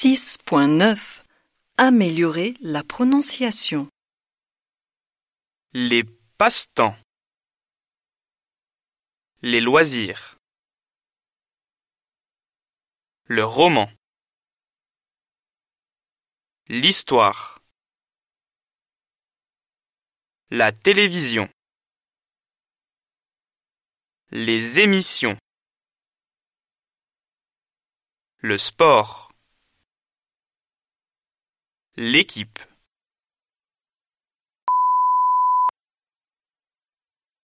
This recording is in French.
6.9 Améliorer la prononciation. Les passe-temps. Les loisirs. Le roman. L'histoire. La télévision. Les émissions. Le sport. L'équipe.